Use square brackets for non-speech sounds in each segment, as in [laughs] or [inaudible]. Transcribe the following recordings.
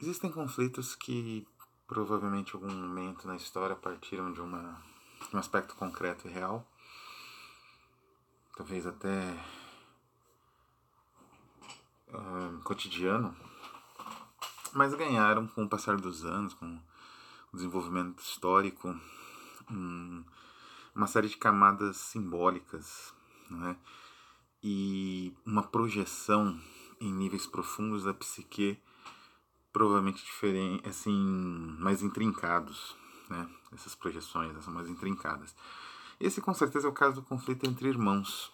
Existem conflitos que provavelmente em algum momento na história partiram de, uma, de um aspecto concreto e real, talvez até uh, cotidiano, mas ganharam com o passar dos anos, com o desenvolvimento histórico, um, uma série de camadas simbólicas né? e uma projeção em níveis profundos da psique provavelmente diferente, assim, mais intrincados, né? Essas projeções são mais intrincadas. Esse com certeza é o caso do conflito entre irmãos.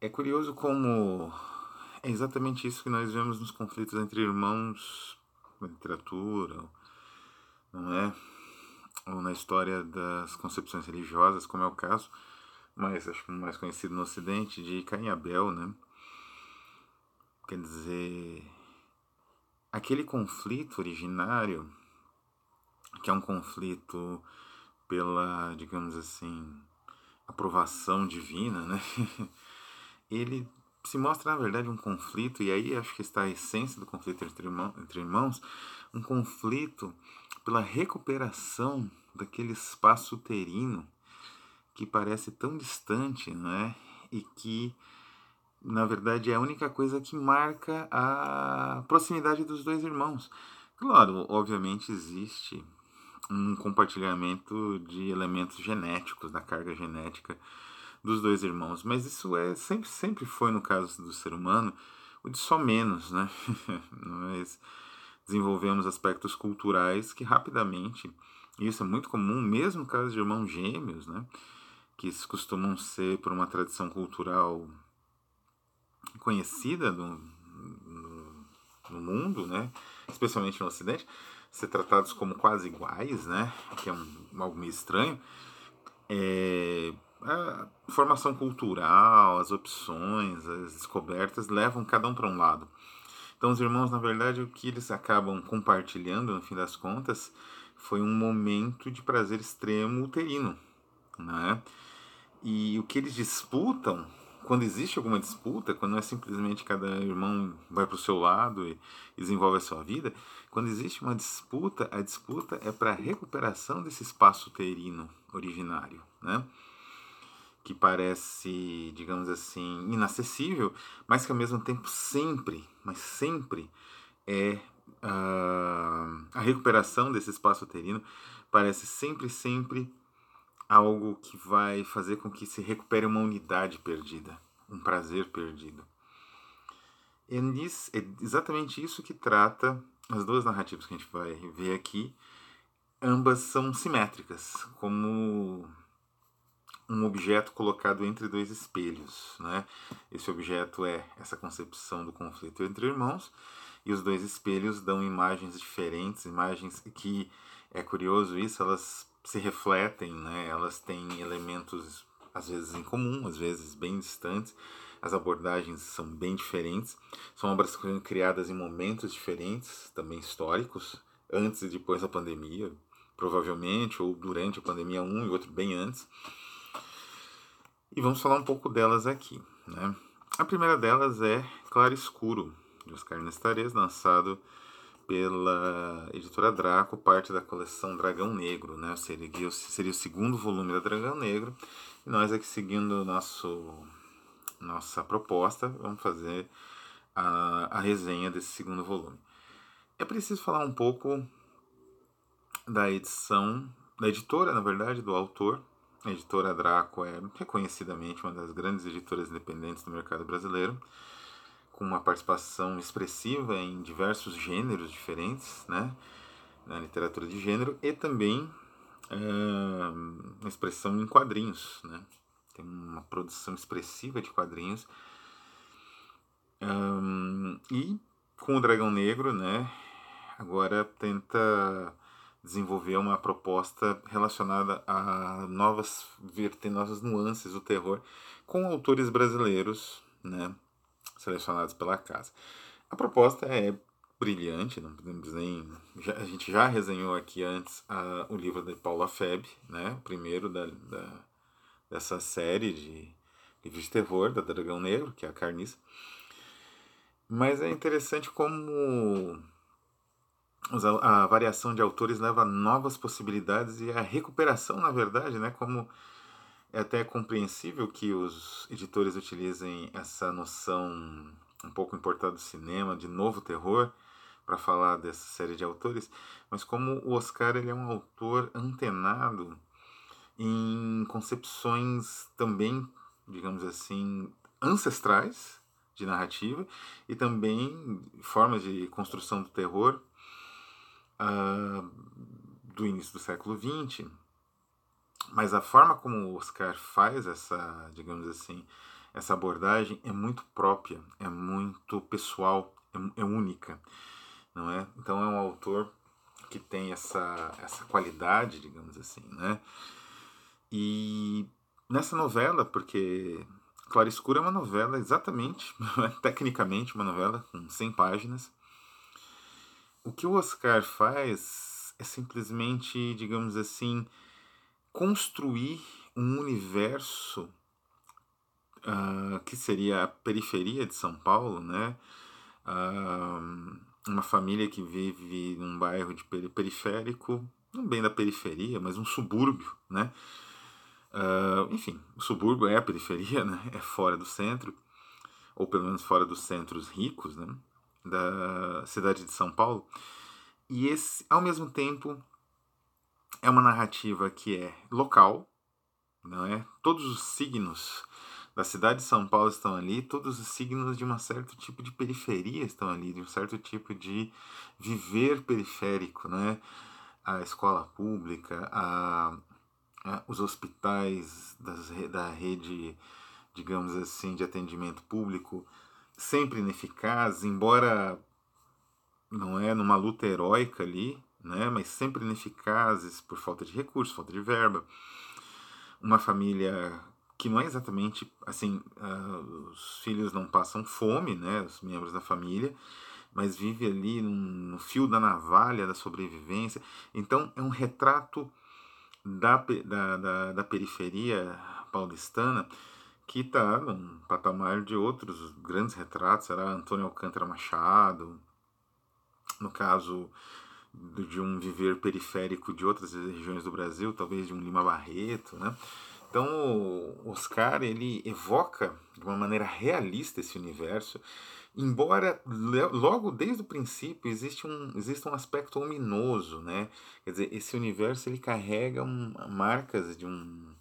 É curioso como é exatamente isso que nós vemos nos conflitos entre irmãos na literatura, não é? Ou na história das concepções religiosas, como é o caso, mas acho mais conhecido no Ocidente, de Caim e Abel, né? Quer dizer, aquele conflito originário, que é um conflito pela, digamos assim, aprovação divina, né? [laughs] Ele se mostra, na verdade, um conflito, e aí acho que está a essência do conflito entre, irmão, entre irmãos, um conflito pela recuperação daquele espaço uterino que parece tão distante, né? E que na verdade, é a única coisa que marca a proximidade dos dois irmãos. Claro, obviamente existe um compartilhamento de elementos genéticos, da carga genética dos dois irmãos, mas isso é sempre, sempre foi no caso do ser humano o de só menos, né? [laughs] Nós desenvolvemos aspectos culturais que rapidamente, e isso é muito comum, mesmo no caso de irmãos gêmeos, né? Que costumam ser por uma tradição cultural conhecida no, no, no, mundo, né? especialmente no Ocidente, ser tratados como quase iguais, né? que é um, algo meio estranho. É, a formação cultural, as opções, as descobertas levam cada um para um lado. Então, os irmãos, na verdade, o que eles acabam compartilhando, no fim das contas, foi um momento de prazer extremo uterino. Né? E o que eles disputam quando existe alguma disputa, quando não é simplesmente cada irmão vai para o seu lado e desenvolve a sua vida, quando existe uma disputa, a disputa é para a recuperação desse espaço uterino originário, né? Que parece, digamos assim, inacessível, mas que ao mesmo tempo sempre, mas sempre é uh, a recuperação desse espaço uterino parece sempre, sempre algo que vai fazer com que se recupere uma unidade perdida, um prazer perdido. E é exatamente isso que trata as duas narrativas que a gente vai ver aqui. Ambas são simétricas, como um objeto colocado entre dois espelhos. Né? Esse objeto é essa concepção do conflito entre irmãos, e os dois espelhos dão imagens diferentes, imagens que, é curioso isso, elas se refletem, né? elas têm elementos às vezes em comum, às vezes bem distantes. As abordagens são bem diferentes. São obras criadas em momentos diferentes, também históricos, antes e depois da pandemia, provavelmente, ou durante a pandemia, um e outro bem antes. E vamos falar um pouco delas aqui. Né? A primeira delas é Claro Escuro, de Oscar Nestares, lançado pela editora Draco, parte da coleção Dragão Negro, né? Seria, seria o segundo volume da Dragão Negro. E nós aqui seguindo nosso, nossa proposta, vamos fazer a, a resenha desse segundo volume. É preciso falar um pouco da edição, da editora, na verdade, do autor. A editora Draco é reconhecidamente uma das grandes editoras independentes do mercado brasileiro com uma participação expressiva em diversos gêneros diferentes, né? na literatura de gênero, e também uma expressão em quadrinhos. Né? Tem uma produção expressiva de quadrinhos. Um, e com o Dragão Negro, né, agora tenta desenvolver uma proposta relacionada a novas vertenosas nuances do terror com autores brasileiros, né, selecionados pela casa. A proposta é brilhante, não podemos nem. Já, a gente já resenhou aqui antes a, o livro de Paula Feb, né? o primeiro da, da, dessa série de livros de terror da Dragão Negro, que é a Carniça. Mas é interessante como a variação de autores leva a novas possibilidades e a recuperação, na verdade, né, como é até compreensível que os editores utilizem essa noção um pouco importada do cinema de novo terror para falar dessa série de autores, mas como o Oscar ele é um autor antenado em concepções também, digamos assim, ancestrais de narrativa e também formas de construção do terror uh, do início do século XX. Mas a forma como o Oscar faz essa, digamos assim, essa abordagem é muito própria, é muito pessoal, é, é única, não é? Então é um autor que tem essa, essa qualidade, digamos assim, né? E nessa novela, porque Clara Escura é uma novela exatamente, [laughs] tecnicamente uma novela com 100 páginas, o que o Oscar faz é simplesmente, digamos assim, construir um universo uh, que seria a periferia de São Paulo, né? Uh, uma família que vive num bairro de periférico, não bem da periferia, mas um subúrbio, né? Uh, enfim, o subúrbio é a periferia, [laughs] né? É fora do centro, ou pelo menos fora dos centros ricos, né? Da cidade de São Paulo. E esse, ao mesmo tempo, é uma narrativa que é local, não é? Todos os signos da cidade de São Paulo estão ali, todos os signos de um certo tipo de periferia estão ali, de um certo tipo de viver periférico, né? A escola pública, a, a os hospitais das, da rede, digamos assim, de atendimento público, sempre ineficaz, embora não é numa luta heróica ali, né, mas sempre ineficazes por falta de recursos, falta de verba. Uma família que não é exatamente assim, uh, os filhos não passam fome, né, os membros da família, mas vive ali no, fio da navalha da sobrevivência. Então é um retrato da, da, da, da periferia paulistana que está num patamar de outros grandes retratos, será Antônio Alcântara Machado, no caso de um viver periférico de outras regiões do Brasil, talvez de um Lima Barreto, né? Então, o Oscar, ele evoca de uma maneira realista esse universo, embora logo desde o princípio existe um, existe um aspecto ominoso, né? Quer dizer, esse universo ele carrega um, marcas de, um,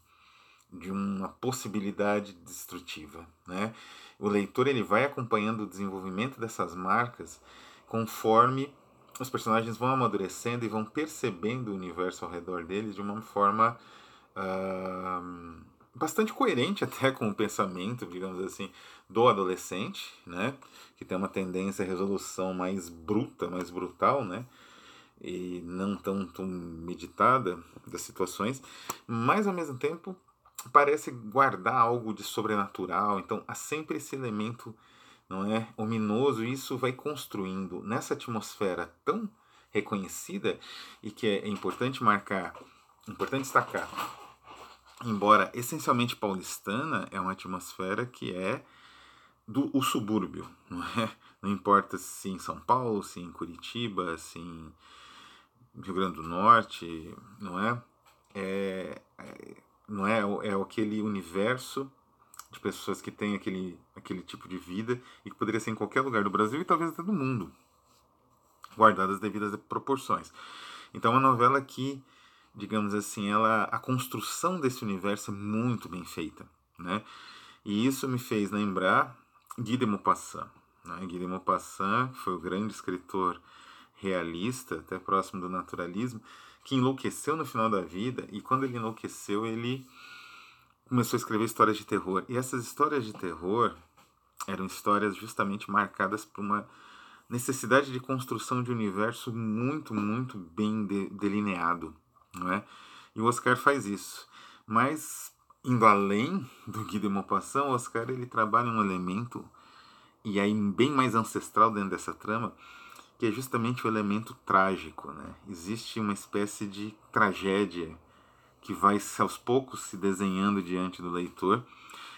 de uma possibilidade destrutiva, né? O leitor ele vai acompanhando o desenvolvimento dessas marcas conforme os personagens vão amadurecendo e vão percebendo o universo ao redor deles de uma forma uh, bastante coerente até [laughs] com o pensamento, digamos assim, do adolescente, né? Que tem uma tendência à resolução mais bruta, mais brutal, né? E não tanto meditada das situações, mas ao mesmo tempo parece guardar algo de sobrenatural. Então há sempre esse elemento não é ominoso, e isso vai construindo nessa atmosfera tão reconhecida e que é importante marcar, importante destacar. Embora essencialmente paulistana, é uma atmosfera que é do o subúrbio, não é? Não importa se em São Paulo, se em Curitiba, se em Rio Grande do Norte, não é? É, é não é, é aquele universo de pessoas que têm aquele, aquele tipo de vida e que poderia ser em qualquer lugar do Brasil e talvez até do mundo, guardadas as devidas proporções. Então, uma novela que, digamos assim, ela, a construção desse universo é muito bem feita, né? E isso me fez lembrar Guy de Maupassant. Né? Guy de Maupassant foi o grande escritor realista, até próximo do naturalismo, que enlouqueceu no final da vida e quando ele enlouqueceu, ele começou a escrever histórias de terror. E essas histórias de terror eram histórias justamente marcadas por uma necessidade de construção de universo muito, muito bem de, delineado, não é? E o Oscar faz isso. Mas indo além do Guy de Maupassant, o Oscar ele trabalha um elemento e aí bem mais ancestral dentro dessa trama, que é justamente o elemento trágico, né? Existe uma espécie de tragédia que vai aos poucos se desenhando diante do leitor.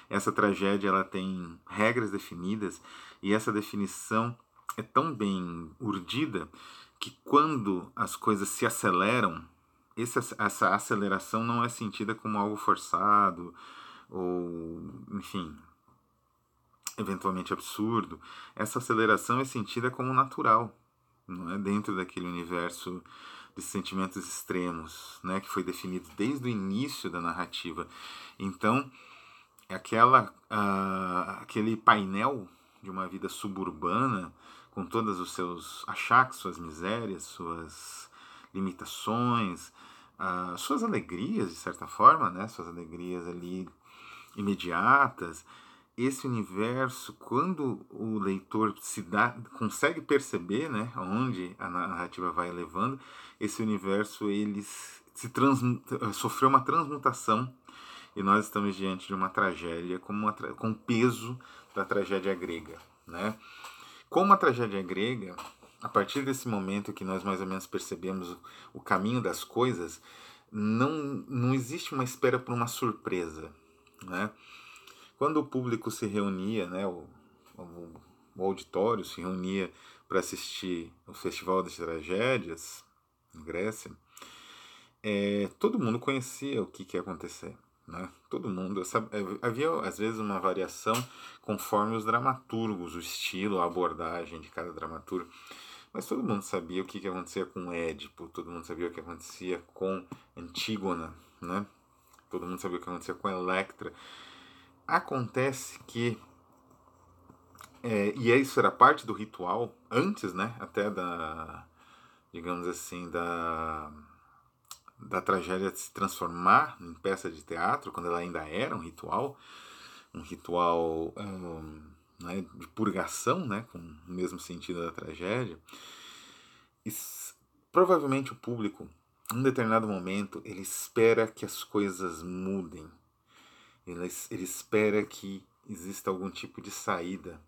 Essa tragédia ela tem regras definidas e essa definição é tão bem urdida que quando as coisas se aceleram, essa, essa aceleração não é sentida como algo forçado ou, enfim, eventualmente absurdo. Essa aceleração é sentida como natural, não é dentro daquele universo de sentimentos extremos, né, que foi definido desde o início da narrativa. Então, aquela, uh, aquele painel de uma vida suburbana, com todos os seus achaques, suas misérias, suas limitações, uh, suas alegrias, de certa forma, né, suas alegrias ali imediatas, esse universo, quando o leitor se dá, consegue perceber, né, onde a narrativa vai levando, esse universo ele se trans, sofreu uma transmutação e nós estamos diante de uma tragédia com, uma, com peso da tragédia grega, né? Como a tragédia grega, a partir desse momento que nós mais ou menos percebemos o caminho das coisas, não, não existe uma espera por uma surpresa, né? Quando o público se reunia, né, o, o, o auditório se reunia para assistir o Festival das Tragédias, em Grécia, é, todo mundo conhecia o que, que ia acontecer. Né? Todo mundo. Sabe, é, havia, às vezes, uma variação conforme os dramaturgos, o estilo, a abordagem de cada dramaturgo. Mas todo mundo sabia o que, que acontecia com Édipo, todo mundo sabia o que acontecia com Antígona, né? todo mundo sabia o que acontecia com Electra. Acontece que, é, e isso era parte do ritual, antes, né, até da, digamos assim, da, da tragédia se transformar em peça de teatro, quando ela ainda era um ritual, um ritual um, né, de purgação, né, com o mesmo sentido da tragédia, provavelmente o público, em um determinado momento, ele espera que as coisas mudem, ele, ele espera que exista algum tipo de saída,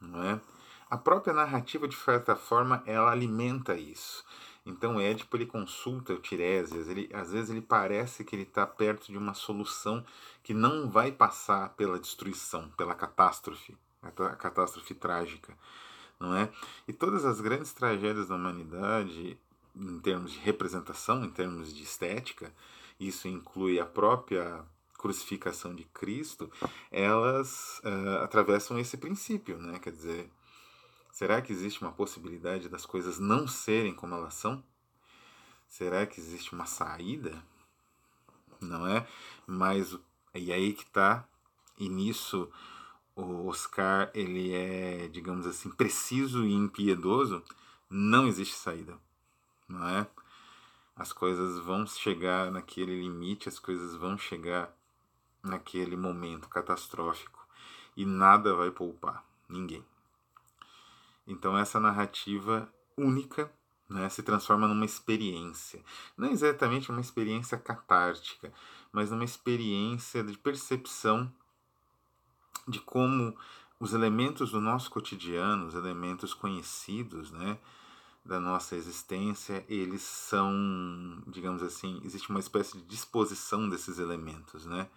não é? A própria narrativa, de certa forma, ela alimenta isso. Então Édipo ele consulta o Tiresias, ele, às vezes ele parece que ele está perto de uma solução que não vai passar pela destruição, pela catástrofe, a catástrofe trágica, não é? E todas as grandes tragédias da humanidade, em termos de representação, em termos de estética, isso inclui a própria crucificação de Cristo, elas uh, atravessam esse princípio, né? Quer dizer, será que existe uma possibilidade das coisas não serem como elas são? Será que existe uma saída? Não é? Mas e aí que tá e nisso o Oscar ele é, digamos assim, preciso e impiedoso. Não existe saída, não é? As coisas vão chegar naquele limite, as coisas vão chegar naquele momento catastrófico e nada vai poupar ninguém. Então essa narrativa única né, se transforma numa experiência, não exatamente uma experiência catártica, mas numa experiência de percepção de como os elementos do nosso cotidiano, os elementos conhecidos, né, da nossa existência, eles são, digamos assim, existe uma espécie de disposição desses elementos, né?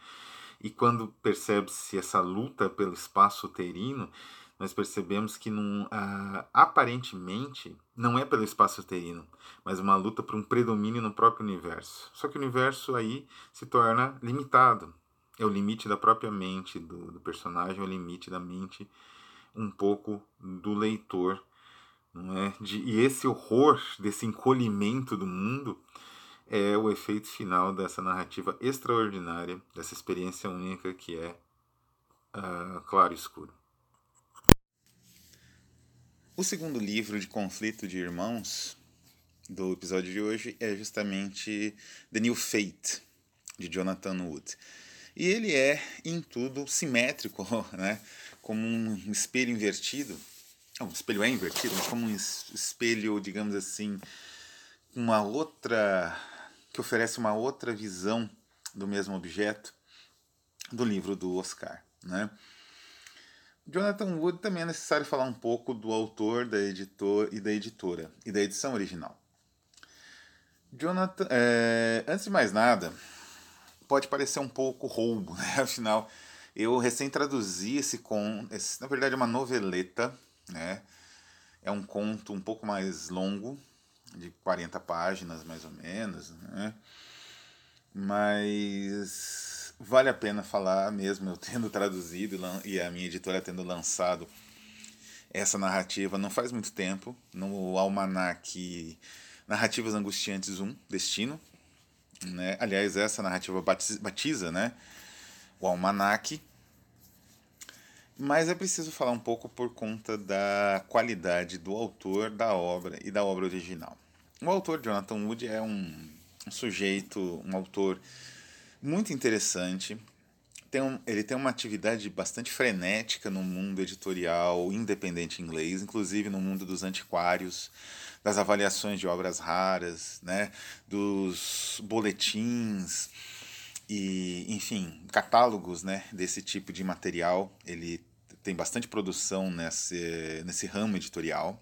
E quando percebe-se essa luta pelo espaço uterino, nós percebemos que num, ah, aparentemente não é pelo espaço uterino, mas uma luta por um predomínio no próprio universo. Só que o universo aí se torna limitado. É o limite da própria mente do, do personagem, é o limite da mente um pouco do leitor. Não é? De, e esse horror desse encolhimento do mundo é o efeito final dessa narrativa extraordinária, dessa experiência única que é uh, Claro Escuro. O segundo livro de conflito de irmãos do episódio de hoje é justamente The New Fate, de Jonathan Wood. E ele é, em tudo, simétrico, [laughs] né? como um espelho invertido. Não, um espelho é invertido, mas como um espelho, digamos assim, uma outra que oferece uma outra visão do mesmo objeto do livro do Oscar. Né? Jonathan Wood também é necessário falar um pouco do autor, da editor e da editora e da edição original. Jonathan, é, antes de mais nada, pode parecer um pouco roubo, [laughs] né? Afinal, eu recém traduzi esse conto, na verdade é uma noveleta, né? É um conto um pouco mais longo, de 40 páginas mais ou menos, né? Mas vale a pena falar mesmo, eu tendo traduzido e a minha editora tendo lançado essa narrativa não faz muito tempo, no Almanac Narrativas Angustiantes 1, Destino. Né? Aliás, essa narrativa batiza né? o Almanac. Mas é preciso falar um pouco por conta da qualidade do autor da obra e da obra original. O autor Jonathan Wood é um, sujeito, um autor muito interessante, tem um, ele tem uma atividade bastante frenética no mundo editorial independente inglês, inclusive no mundo dos antiquários, das avaliações de obras raras, né, dos boletins e, enfim, catálogos, né, desse tipo de material. Ele tem bastante produção nesse, nesse ramo editorial.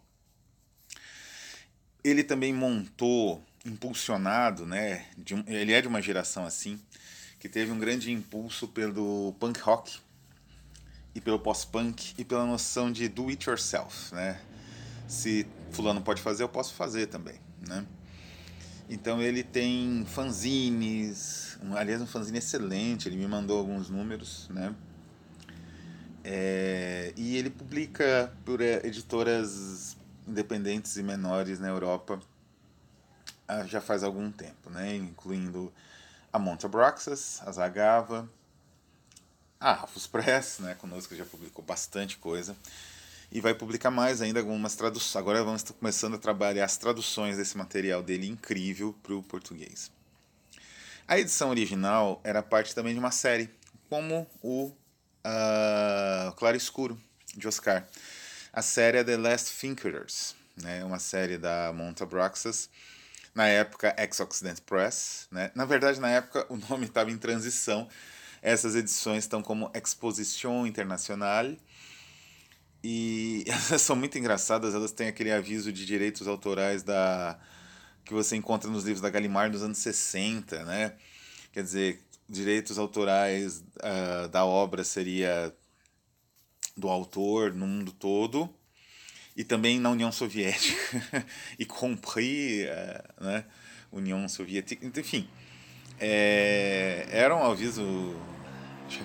Ele também montou, impulsionado, né, um, ele é de uma geração assim, que teve um grande impulso pelo punk rock e pelo pós-punk e pela noção de do it yourself, né? Se fulano pode fazer, eu posso fazer também, né? Então ele tem fanzines, um, aliás um fanzine excelente, ele me mandou alguns números, né? É, e ele publica por é, editoras independentes e menores na Europa ah, já faz algum tempo, né? Incluindo a Montabraxas, a Zagava, a Rafus Press, né, conosco já publicou bastante coisa, e vai publicar mais ainda algumas traduções. Agora vamos começando a trabalhar as traduções desse material dele incrível para o português. A edição original era parte também de uma série, como o uh, Claro Escuro, de Oscar. A série é The Last Thinkers, né, uma série da Montabraxas, na época Ex-Occident Press. Né? Na verdade, na época o nome estava em transição. Essas edições estão como Exposition Internacional. E [laughs] elas são muito engraçadas, elas têm aquele aviso de direitos autorais da que você encontra nos livros da Gallimard dos anos 60, né? Quer dizer, direitos autorais uh, da obra seria do autor no mundo todo e também na União Soviética, [laughs] e compris eh, né, União Soviética, enfim, é, era um aviso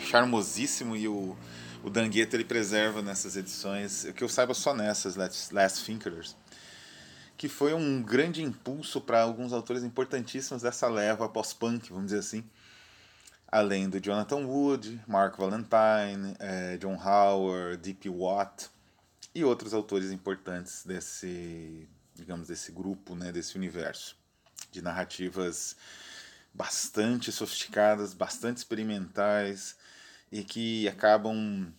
charmosíssimo e o, o Dangueto ele preserva nessas edições, que eu saiba só nessas, Last Thinkers, que foi um grande impulso para alguns autores importantíssimos dessa leva pós-punk, vamos dizer assim, além do Jonathan Wood, Mark Valentine, eh, John Howard, D.P. Watt, e outros autores importantes desse, digamos, desse grupo, né, desse universo de narrativas bastante sofisticadas, bastante experimentais e que acabam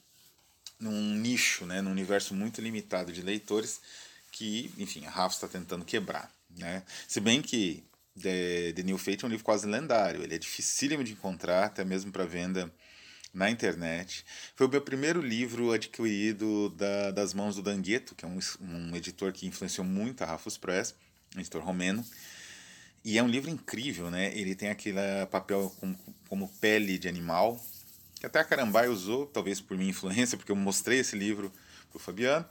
num nicho, né, num universo muito limitado de leitores que, enfim, a Rafa está tentando quebrar, né? Se bem que The, The New Fate é um livro quase lendário, ele é dificílimo de encontrar, até mesmo para venda na internet. Foi o meu primeiro livro adquirido da, das mãos do Dangueto, que é um, um editor que influenciou muito a Rafus Press, um editor romeno. E é um livro incrível, né? Ele tem aquele papel com, como pele de animal, que até a Carambai usou, talvez por minha influência, porque eu mostrei esse livro para o Fabiano.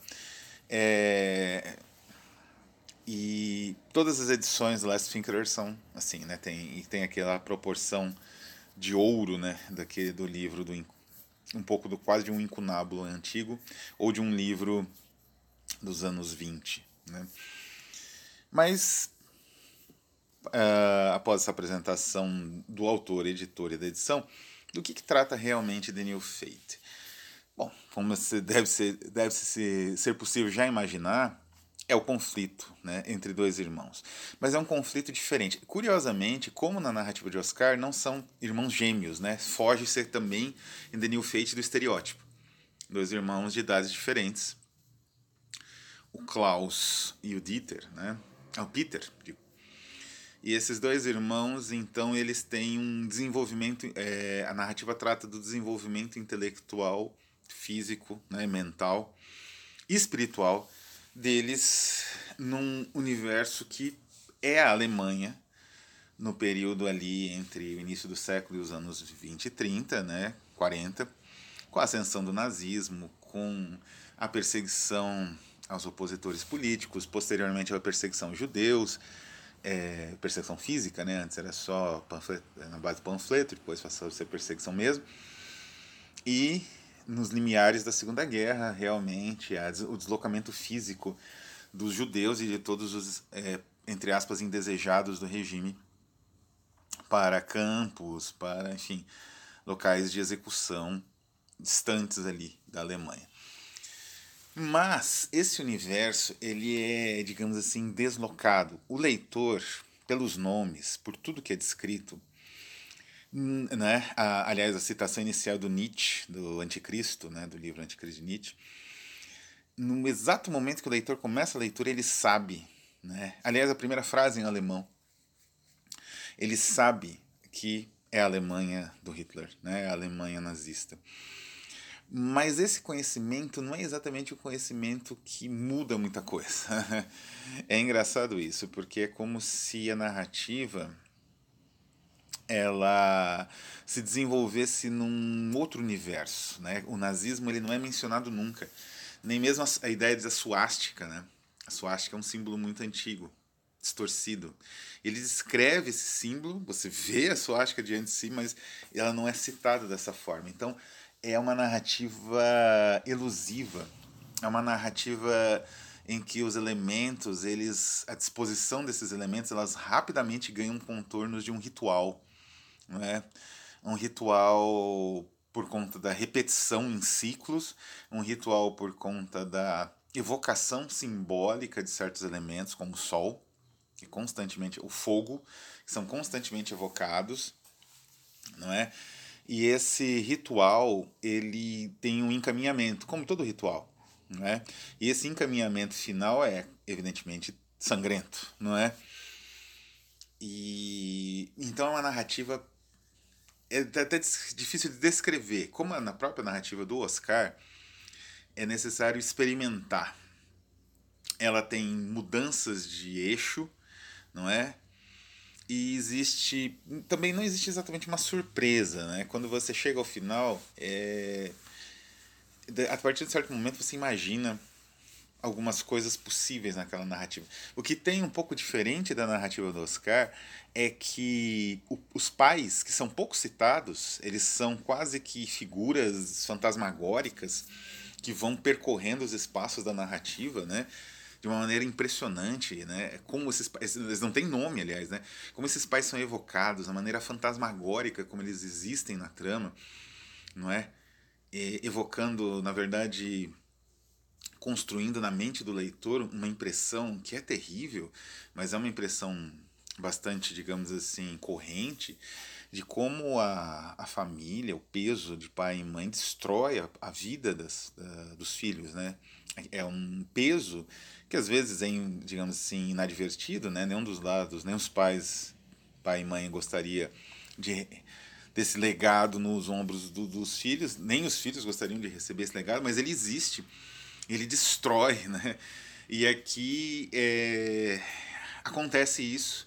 É... E todas as edições do Last Thinker são assim, né? Tem, tem aquela proporção de ouro, né, daquele do livro do um pouco do quase de um incunábulo antigo ou de um livro dos anos 20, né? Mas uh, após essa apresentação do autor, editor e da edição, do que, que trata realmente The New Fate? Bom, como deve ser, deve ser, ser possível já imaginar, é o conflito né, entre dois irmãos. Mas é um conflito diferente. Curiosamente, como na narrativa de Oscar, não são irmãos gêmeos, né? Foge ser também em The New Fate do estereótipo. Dois irmãos de idades diferentes. O Klaus e o Dieter, né? Ah, o Peter, digo. E esses dois irmãos, então, eles têm um desenvolvimento. É, a narrativa trata do desenvolvimento intelectual, físico, né, mental, espiritual deles num universo que é a Alemanha no período ali entre o início do século e os anos 20 e 30, né, 40, com a ascensão do nazismo, com a perseguição aos opositores políticos, posteriormente a perseguição aos judeus, é, perseguição física, né? Antes era só panfleto, na base do panfleto, depois passou a ser perseguição mesmo. E nos limiares da Segunda Guerra, realmente, o deslocamento físico dos judeus e de todos os, é, entre aspas, indesejados do regime para campos, para, enfim, locais de execução distantes ali da Alemanha. Mas esse universo, ele é, digamos assim, deslocado. O leitor, pelos nomes, por tudo que é descrito, né? A, aliás, a citação inicial do Nietzsche, do Anticristo, né? do livro Anticristo de Nietzsche, no exato momento que o leitor começa a leitura, ele sabe, né? aliás, a primeira frase em alemão, ele sabe que é a Alemanha do Hitler, né? a Alemanha nazista. Mas esse conhecimento não é exatamente o conhecimento que muda muita coisa. [laughs] é engraçado isso, porque é como se a narrativa ela se desenvolvesse num outro universo, né? O nazismo ele não é mencionado nunca, nem mesmo a, ideia da suástica, né? A suástica é um símbolo muito antigo, distorcido. Ele descreve esse símbolo, você vê a suástica diante de si, mas ela não é citada dessa forma. Então, é uma narrativa elusiva, é uma narrativa em que os elementos, eles, a disposição desses elementos, elas rapidamente ganham contornos de um ritual, não é? Um ritual por conta da repetição em ciclos, um ritual por conta da evocação simbólica de certos elementos, como o sol, que constantemente, o fogo, que são constantemente evocados, não é? E esse ritual, ele tem um encaminhamento, como todo ritual, né? E esse encaminhamento final é, evidentemente, sangrento, não é? E então é uma narrativa é até difícil de descrever. Como na própria narrativa do Oscar, é necessário experimentar. Ela tem mudanças de eixo, não é? e existe também não existe exatamente uma surpresa né quando você chega ao final é, a partir de certo momento você imagina algumas coisas possíveis naquela narrativa o que tem um pouco diferente da narrativa do Oscar é que o, os pais que são pouco citados eles são quase que figuras fantasmagóricas que vão percorrendo os espaços da narrativa né de uma maneira impressionante, né? Como esses eles não têm nome, aliás, né? Como esses pais são evocados, a maneira fantasmagórica como eles existem na trama, não é? E, evocando, na verdade, construindo na mente do leitor uma impressão que é terrível, mas é uma impressão bastante, digamos assim, corrente de como a, a família, o peso de pai e mãe destrói a, a vida das, da, dos filhos, né? É um peso que às vezes é, digamos assim, inadvertido, né? Nenhum dos lados, nem os pais, pai e mãe gostaria de desse legado nos ombros do, dos filhos, nem os filhos gostariam de receber esse legado, mas ele existe, ele destrói, né? E aqui é, acontece isso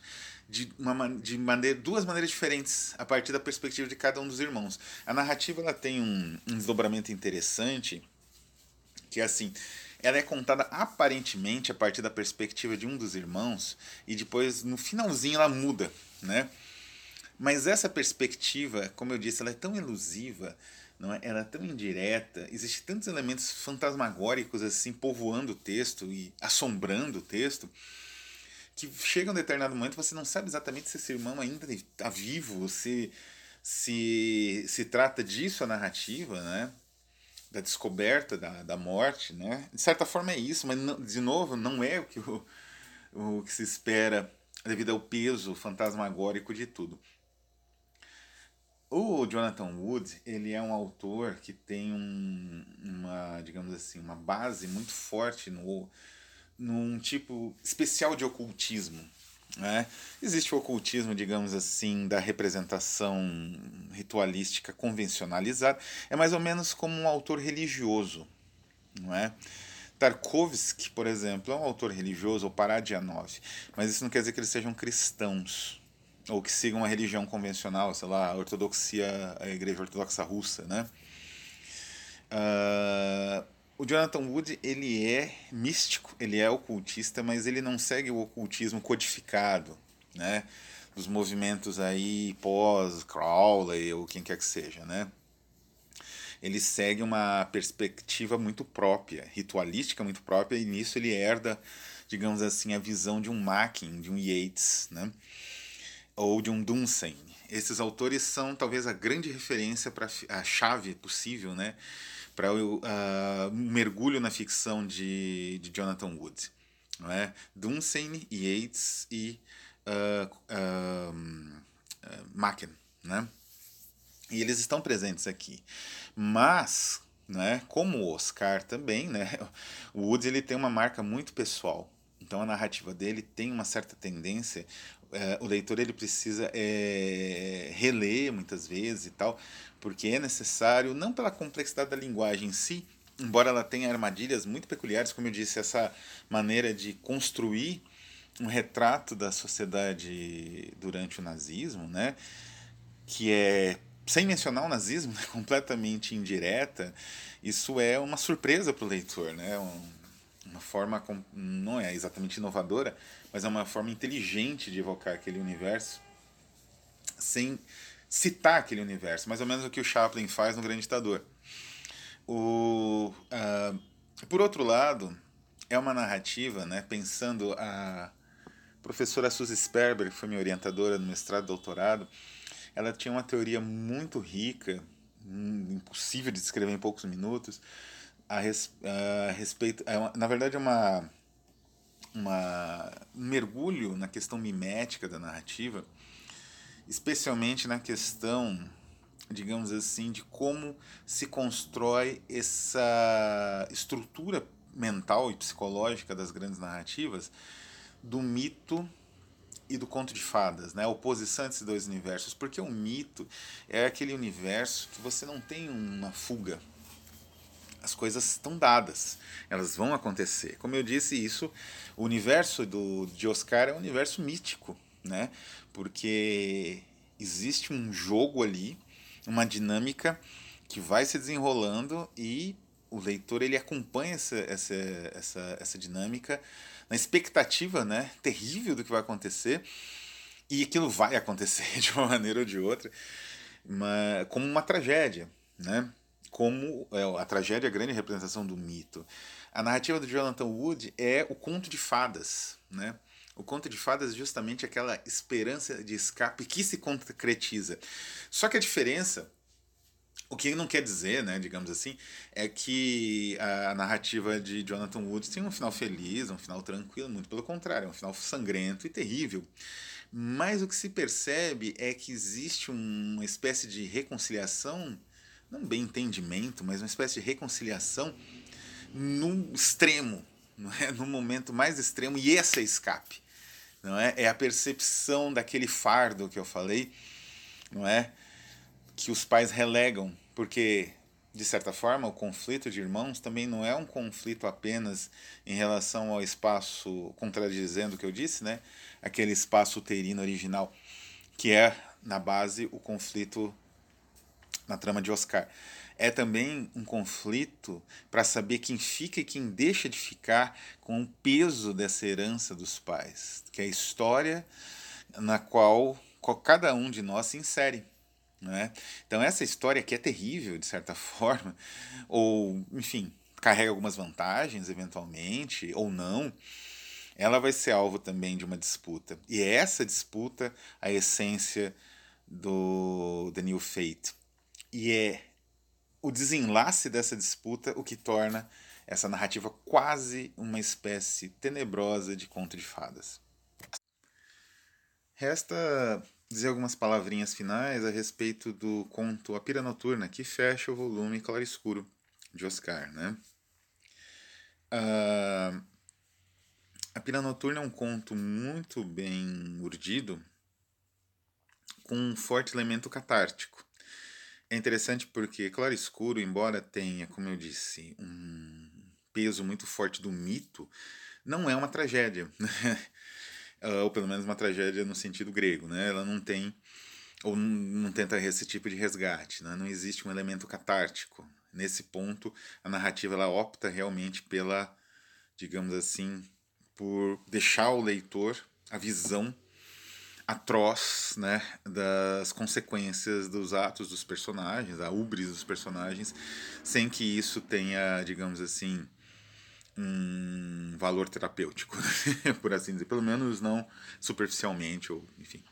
de, uma, de maneira, duas maneiras diferentes, a partir da perspectiva de cada um dos irmãos. A narrativa ela tem um, um desdobramento interessante, que é assim, ela é contada aparentemente a partir da perspectiva de um dos irmãos e depois no finalzinho ela muda, né? Mas essa perspectiva, como eu disse, ela é tão elusiva, não é? Ela é tão indireta, existem tantos elementos fantasmagóricos assim povoando o texto e assombrando o texto que chega um determinado momento você não sabe exatamente se esse irmão ainda está vivo, se se se trata disso a narrativa, né? da descoberta da, da morte, né? De certa forma é isso, mas não, de novo não é o que, o, o que se espera devido ao peso fantasmagórico de tudo. O Jonathan Wood, ele é um autor que tem um, uma, digamos assim, uma base muito forte no num tipo especial de ocultismo, né? Existe o ocultismo, digamos assim, da representação ritualística convencionalizada, é mais ou menos como um autor religioso. Não é? Tarkovsky, por exemplo, é um autor religioso, ou Paradianov, mas isso não quer dizer que eles sejam cristãos. Ou que sigam uma religião convencional, sei lá, a ortodoxia, a igreja ortodoxa russa, né? Uh, o Jonathan Wood ele é místico, ele é ocultista, mas ele não segue o ocultismo codificado, né? Dos movimentos aí pós Crowley ou quem quer que seja, né? Ele segue uma perspectiva muito própria, ritualística muito própria, e nisso ele herda, digamos assim, a visão de um Mackin, de um Yeats, né? Ou de um Dunsany. Esses autores são talvez a grande referência para a chave possível, né? para o uh, mergulho na ficção de, de Jonathan Wood. Não é? Dunsany, Yeats e uh, uh, uh, Machen. Né? E eles estão presentes aqui. Mas, né, como o Oscar também, né, [laughs] o Wood ele tem uma marca muito pessoal. Então a narrativa dele tem uma certa tendência o leitor ele precisa é, reler muitas vezes e tal, porque é necessário, não pela complexidade da linguagem em si, embora ela tenha armadilhas muito peculiares, como eu disse, essa maneira de construir um retrato da sociedade durante o nazismo, né, que é sem mencionar o nazismo, [laughs] né, completamente indireta, isso é uma surpresa para o leitor, né, um, uma forma não é exatamente inovadora, mas é uma forma inteligente de evocar aquele universo sem citar aquele universo, mais ou menos o que o Chaplin faz no Grande Ditador. O, uh, por outro lado, é uma narrativa, né, pensando a professora Suzy Sperber, que foi minha orientadora no mestrado e doutorado, ela tinha uma teoria muito rica, impossível de descrever em poucos minutos, a, res, a respeito. É uma, na verdade, é uma, uma, um mergulho na questão mimética da narrativa, especialmente na questão, digamos assim, de como se constrói essa estrutura mental e psicológica das grandes narrativas do mito e do conto de fadas, né? a oposição desses dois universos, porque o mito é aquele universo que você não tem uma fuga, as coisas estão dadas, elas vão acontecer. Como eu disse, isso, o universo do, de Oscar é um universo mítico, né? Porque existe um jogo ali, uma dinâmica que vai se desenrolando e o leitor ele acompanha essa, essa, essa, essa dinâmica na expectativa né, terrível do que vai acontecer e aquilo vai [laughs] acontecer de uma maneira ou de outra, uma, como uma tragédia, né? Como é, a tragédia é a grande representação do mito. A narrativa do Jonathan Wood é o conto de fadas, né? O conto de fadas é justamente aquela esperança de escape que se concretiza. Só que a diferença, o que não quer dizer, né, digamos assim, é que a narrativa de Jonathan Wood tem um final feliz, um final tranquilo, muito pelo contrário, é um final sangrento e terrível. Mas o que se percebe é que existe uma espécie de reconciliação não bem entendimento, mas uma espécie de reconciliação no extremo, não é? no momento mais extremo, e esse é escape. Não é? é a percepção daquele fardo que eu falei, não é? Que os pais relegam, porque de certa forma, o conflito de irmãos também não é um conflito apenas em relação ao espaço, contradizendo o que eu disse, né? Aquele espaço uterino original, que é, na base, o conflito na trama de Oscar. É também um conflito para saber quem fica e quem deixa de ficar com o peso dessa herança dos pais, que é a história na qual, cada um de nós se insere. Né? Então, essa história que é terrível, de certa [laughs] forma, ou, enfim, carrega algumas vantagens, eventualmente, ou não, ela vai ser alvo também de uma disputa. E é essa disputa a essência do The New Fate. E é o desenlace dessa disputa o que torna essa narrativa quase uma espécie tenebrosa de conto de fadas. Resta dizer algumas palavrinhas finais a respeito do conto A Pira Noturna, que fecha o volume Claro Escuro de Oscar. Né? Uh, a Pira Noturna é um conto muito bem urdido, com um forte elemento catártico. É interessante porque Claro Escuro, embora tenha, como eu disse, um peso muito forte do mito, não é uma tragédia. [laughs] Né? uh, ou pelo menos uma tragédia no sentido grego, né? Ela não tem ou não tenta esse tipo de resgate, né? Não existe um elemento catártico. Nesse ponto, a narrativa ela opta realmente pela, digamos assim, por deixar o leitor a visão atroz né, das consequências dos atos dos personagens, a ubris dos personagens, sem que isso tenha, digamos assim, um valor terapêutico, [laughs] por assim dizer, pelo menos não superficialmente, ou enfim.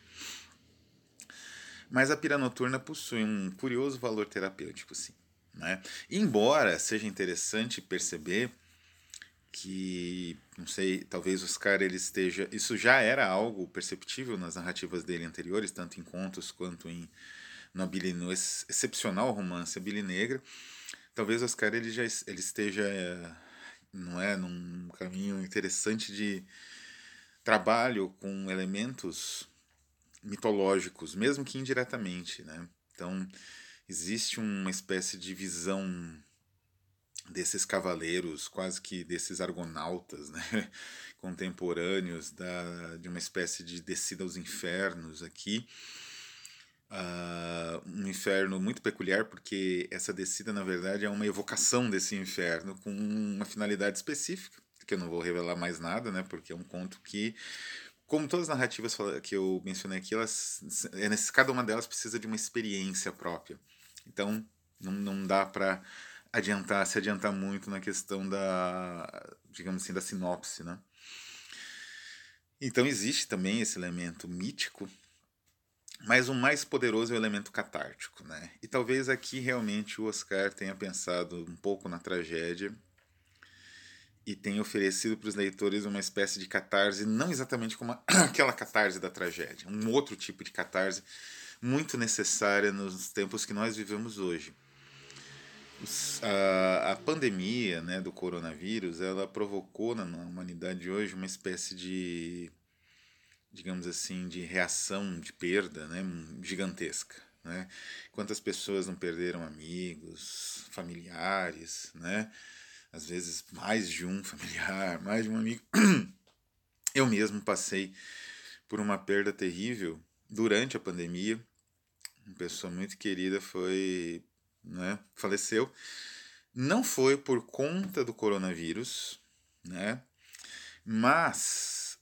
Mas a pira noturna possui um curioso valor terapêutico, sim. Né? Embora seja interessante perceber que, não sei, talvez Oscar ele esteja. Isso já era algo perceptível nas narrativas dele anteriores, tanto em contos quanto em no, no excepcional romance A Billy Negra. Talvez Oscar ele já ele esteja não é num caminho interessante de trabalho com elementos mitológicos, mesmo que indiretamente, né? Então, existe uma espécie de visão desses cavaleiros, quase que desses argonautas, né? [laughs] contemporâneos da, de uma espécie de descida aos infernos aqui. Uh, um inferno muito peculiar, porque essa descida, na verdade, é uma evocação desse inferno com uma finalidade específica, que eu não vou revelar mais nada, né? porque é um conto que como todas as narrativas que eu mencionei aqui, elas, é cada uma delas precisa de uma experiência própria. Então, não, não dá para adiantar, se adiantar muito na questão da, digamos assim, da sinopse, né? Então existe também esse elemento mítico, mas o mais poderoso é o elemento catártico, né? E talvez aqui realmente o Oscar tenha pensado um pouco na tragédia e tem oferecido para os leitores uma espécie de catarse, não exatamente como [clears throat] aquela catarse da tragédia, um outro tipo de catarse muito necessária nos tempos que nós vivemos hoje. A, a pandemia né, do coronavírus ela provocou na, na humanidade hoje uma espécie de, digamos assim, de reação de perda né, gigantesca. Né? Quantas pessoas não perderam amigos, familiares, né? às vezes mais de um familiar, [laughs] mais de um amigo. Eu mesmo passei por uma perda terrível durante a pandemia. Uma pessoa muito querida foi, né, faleceu. Não foi por conta do coronavírus, né? Mas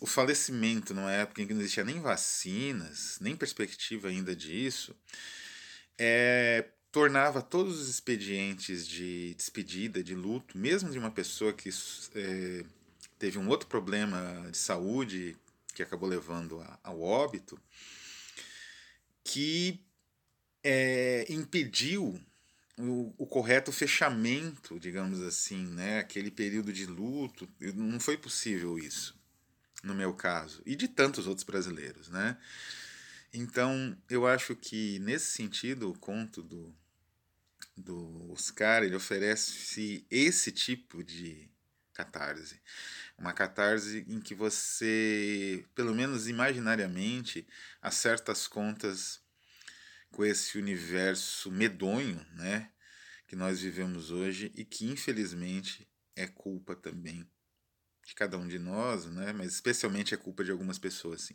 o falecimento numa época em que não existia nem vacinas, nem perspectiva ainda disso, é tornava todos os expedientes de despedida, de luto, mesmo de uma pessoa que é, teve um outro problema de saúde que acabou levando a, ao óbito, que é, impediu o, o, correto fechamento, digamos assim, né? aquele período de luto. Não foi possível isso, no meu caso, e de tantos outros brasileiros. Né? Então, eu acho que, nesse sentido, o conto do, do Oscar, ele oferece esse tipo de catarse. Uma catarse em que você, pelo menos imaginariamente, acerta as contas com esse universo medonho, né, que nós vivemos hoje e que infelizmente é culpa também de cada um de nós, né, mas especialmente é culpa de algumas pessoas, sim.